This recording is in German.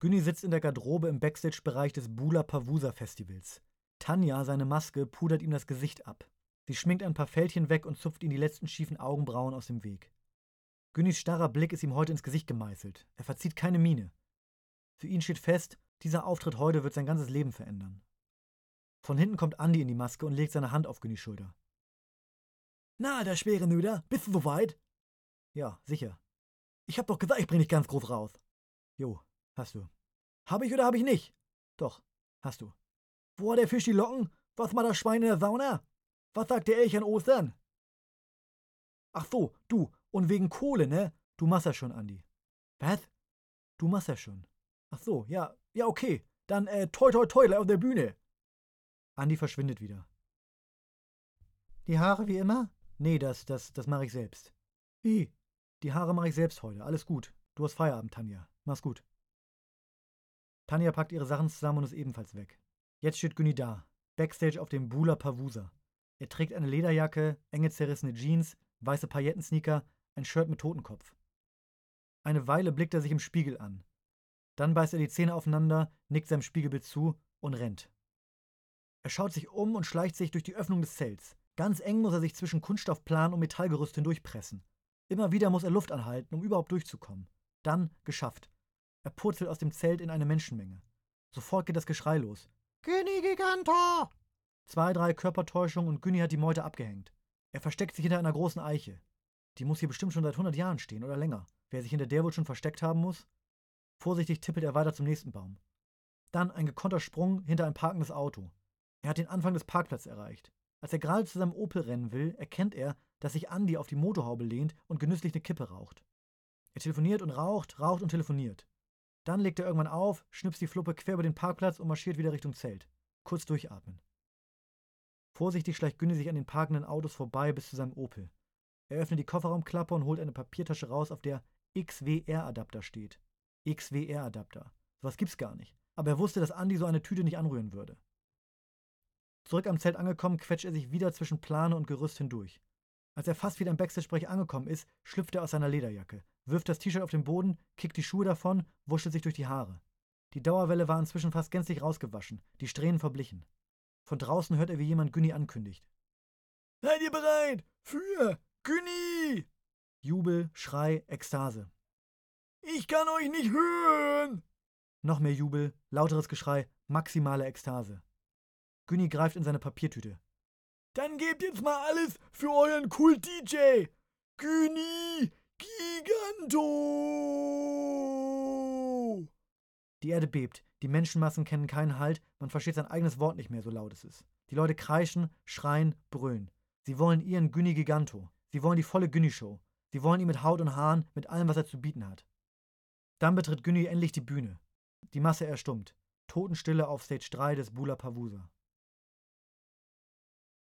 Günni sitzt in der Garderobe im Backstage-Bereich des Bula Pavusa Festivals. Tanja, seine Maske, pudert ihm das Gesicht ab. Sie schminkt ein paar Fältchen weg und zupft ihm die letzten schiefen Augenbrauen aus dem Weg. Günnis starrer Blick ist ihm heute ins Gesicht gemeißelt. Er verzieht keine Miene. Für ihn steht fest, dieser Auftritt heute wird sein ganzes Leben verändern. Von hinten kommt Andy in die Maske und legt seine Hand auf Günnis Schulter. Na, der schwere Nüder, bist du soweit? Ja, sicher. Ich hab doch gesagt, ich bring dich ganz groß raus. Jo, hast du. Hab ich oder hab ich nicht? Doch, hast du. Wo hat der Fisch die Locken? Was macht das Schwein in der Sauna? Was sagt der Elch an Ostern? Ach so, du, und wegen Kohle, ne? Du machst das schon, Andi. Was? Du machst das schon. Ach so, ja, ja, okay. Dann, äh, toi, toi, toi, auf der Bühne. Andi verschwindet wieder. Die Haare wie immer? Nee, das, das, das mache ich selbst. Wie? Die Haare mache ich selbst heute. Alles gut. Du hast Feierabend, Tanja. Mach's gut. Tanja packt ihre Sachen zusammen und ist ebenfalls weg. Jetzt steht Günni da, backstage auf dem Bula Pavusa. Er trägt eine Lederjacke, enge zerrissene Jeans, weiße Paillettensneaker, ein Shirt mit Totenkopf. Eine Weile blickt er sich im Spiegel an. Dann beißt er die Zähne aufeinander, nickt seinem Spiegelbild zu und rennt. Er schaut sich um und schleicht sich durch die Öffnung des Zelts. Ganz eng muss er sich zwischen Kunststoffplan und Metallgerüst hindurchpressen. Immer wieder muss er Luft anhalten, um überhaupt durchzukommen. Dann geschafft. Er purzelt aus dem Zelt in eine Menschenmenge. Sofort geht das Geschrei los. Günni Gigantor! Zwei, drei Körpertäuschungen und Günni hat die Meute abgehängt. Er versteckt sich hinter einer großen Eiche. Die muss hier bestimmt schon seit 100 Jahren stehen oder länger. Wer sich hinter der wohl schon versteckt haben muss? Vorsichtig tippelt er weiter zum nächsten Baum. Dann ein gekonnter Sprung hinter ein parkendes Auto. Er hat den Anfang des Parkplatzes erreicht. Als er gerade zu seinem Opel rennen will, erkennt er, dass sich Andy auf die Motorhaube lehnt und genüsslich eine Kippe raucht. Er telefoniert und raucht, raucht und telefoniert. Dann legt er irgendwann auf, schnipst die Fluppe quer über den Parkplatz und marschiert wieder Richtung Zelt. Kurz durchatmen. Vorsichtig schleicht Günni sich an den parkenden Autos vorbei bis zu seinem Opel. Er öffnet die Kofferraumklappe und holt eine Papiertasche raus, auf der XWR-Adapter steht. XWR-Adapter. Sowas gibt's gar nicht. Aber er wusste, dass Andy so eine Tüte nicht anrühren würde. Zurück am Zelt angekommen, quetscht er sich wieder zwischen Plane und Gerüst hindurch. Als er fast wieder im Backstage-Bereich angekommen ist, schlüpft er aus seiner Lederjacke, wirft das T-Shirt auf den Boden, kickt die Schuhe davon, wuschelt sich durch die Haare. Die Dauerwelle war inzwischen fast gänzlich rausgewaschen, die Strähnen verblichen. Von draußen hört er, wie jemand Günni ankündigt. Seid ihr bereit? Für Günni! Jubel, Schrei, Ekstase. Ich kann euch nicht hören! Noch mehr Jubel, lauteres Geschrei, maximale Ekstase. Günni greift in seine Papiertüte. Dann gebt jetzt mal alles für euren Kult-DJ! Günni Giganto! Die Erde bebt, die Menschenmassen kennen keinen Halt, man versteht sein eigenes Wort nicht mehr, so laut es ist. Die Leute kreischen, schreien, brüllen. Sie wollen ihren Günni Giganto. Sie wollen die volle Günni-Show. Sie wollen ihn mit Haut und Haaren, mit allem, was er zu bieten hat. Dann betritt Günni endlich die Bühne. Die Masse erstummt. Totenstille auf Stage 3 des Bula Pavusa.